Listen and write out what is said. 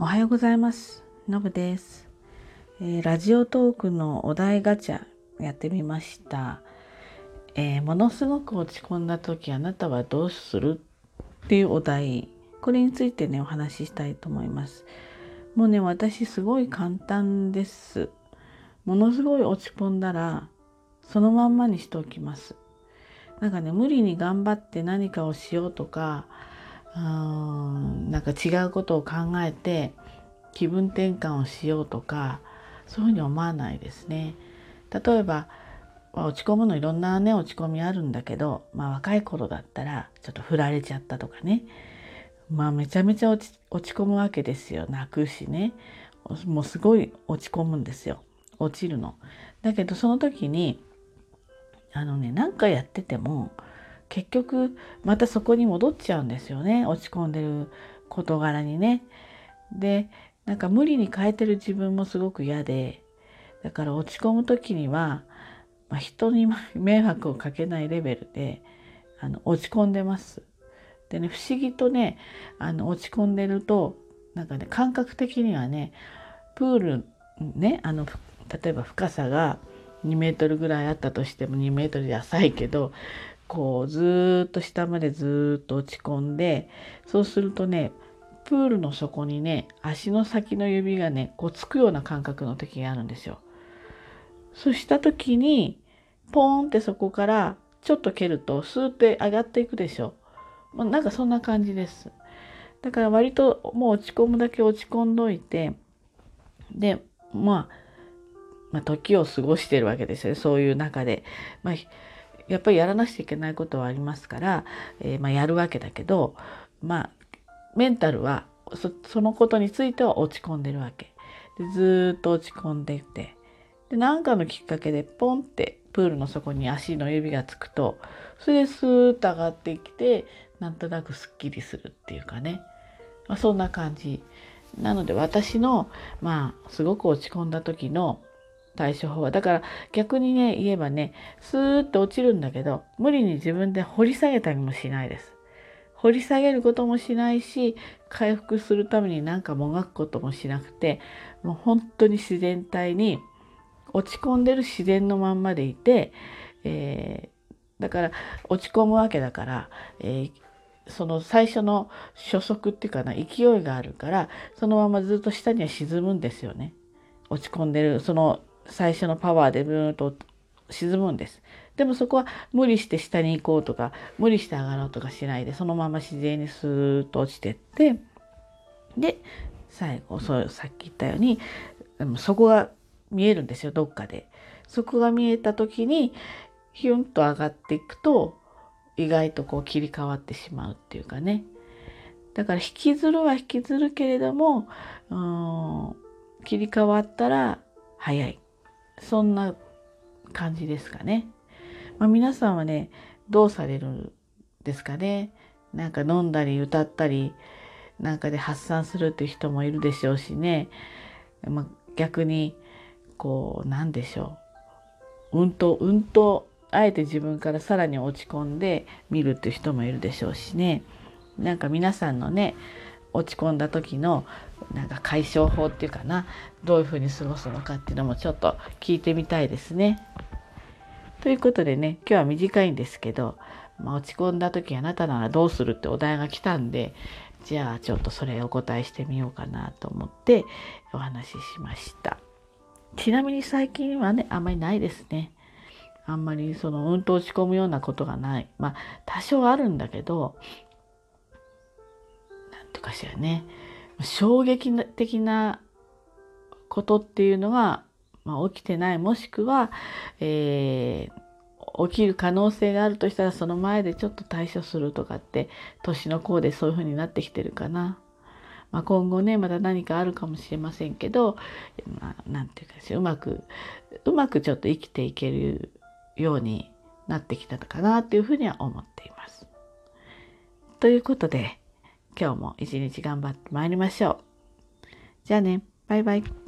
おはようございます。のぶです、えーラジオトークのお題ガチャやってみました。えーものすごく落ち込んだ時あなたはどうするっていうお題。これについてね、お話ししたいと思います。もうね、私すごい簡単です。ものすごい落ち込んだら、そのまんまにしておきます。なんかね、無理に頑張って何かをしようとか、うーんなんか違うことを考えて気分転換をしようとかそういうふうに思わないですね。例えば落ち込むのいろんなね落ち込みあるんだけど、まあ、若い頃だったらちょっと振られちゃったとかねまあめちゃめちゃ落ち落ち込むわけですよ泣くしねもうすごい落ち込むんですよ落ちるの。だけどその時にあのね何かやってても結局またそこに戻っちゃうんですよね落ち込んでる事柄にね。でなんか無理に変えてる自分もすごく嫌でだから落ち込む時には、まあ、人に迷惑をかけないレベルであの落ち込んでます。でね不思議とねあの落ち込んでるとなんかね感覚的にはねプールねあの例えば深さが2メートルぐらいあったとしても2メートルで浅いけどこうずっと下までずっと落ち込んでそうするとねプールの底にね足の先の指がねこうつくような感覚の時があるんですよ。そうした時にポーンってそこからちょっと蹴るとスーって上がっていくでしょ。まあなんかそんな感じです。だから割ともう落ち込むだけ落ち込んどいてでまあまあ、時を過ごしてるわけですよねそういう中で。まあやっぱりやらなくちゃいけないことはありますから、えーまあ、やるわけだけど、まあ、メンタルはそのことについては落ち込んでるわけ。でずっと落ち込んでいてで何かのきっかけでポンってプールの底に足の指がつくとそれでスーッと上がってきてなんとなくすっきりするっていうかね、まあ、そんな感じ。なので私のまあすごく落ち込んだ時の対処法はだから逆にね言えばねスーッと落ちるんだけど無理に自分で掘り下げたりもしないです。掘り下げることもしないし回復するために何かもがくこともしなくてもう本当に自然体に落ち込んでる自然のまんまでいて、えーだから落ち込むわけだから、えーその最初の初速っていうかな勢いがあるからそのままずっと下には沈むんですよね。落ち込んでるその最初のパワーでブーンと沈むんです。でもそこは無理して下に行こうとか無理して上がろうとかしないでそのまま自然にスーッと落ちてってで最後そうさっき言ったようにでもそこが見えるんですよどっかで。そこが見えた時にヒュンと上がっていくと意外とこう切り替わってしまうっていうかね。だから引きずるは引きずるけれどもうん切り替わったら早い。そんな感じですかね。まあ、皆さんはね、どうされるんですかね。なんか飲んだり歌ったり、なんかで発散するっていう人もいるでしょうしね。まあ、逆に、こう、なんでしょう。うんと、うんと、あえて自分からさらに落ち込んで見るっていう人もいるでしょうしね。なんか皆さんのね、落ち込んだ時のなんか解消法っていうかなどういうふうに過ごすのかっていうのもちょっと聞いてみたいですね。ということでね今日は短いんですけど、まあ、落ち込んだ時あなたならどうするってお題が来たんでじゃあちょっとそれお答えしてみようかなと思ってお話ししました。ちなみに最近はねあんまりないですね。あんまりそのうんと落ち込むようなことがない。まあ多少あるんだけどなんていうかしらね衝撃的なことっていうのが、まあ、起きてないもしくは、えー起きる可能性があるとしたらその前でちょっと対処するとかって年の功でそういう風になってきてるかな。まあ、今後ねまた何かあるかもしれませんけど、まあ、ていうかしうまくうまくちょっと生きていけるようになってきたのかなっていうふうには思っています。ということで今日も一日頑張ってまいりましょう。じゃあね、バイバイ。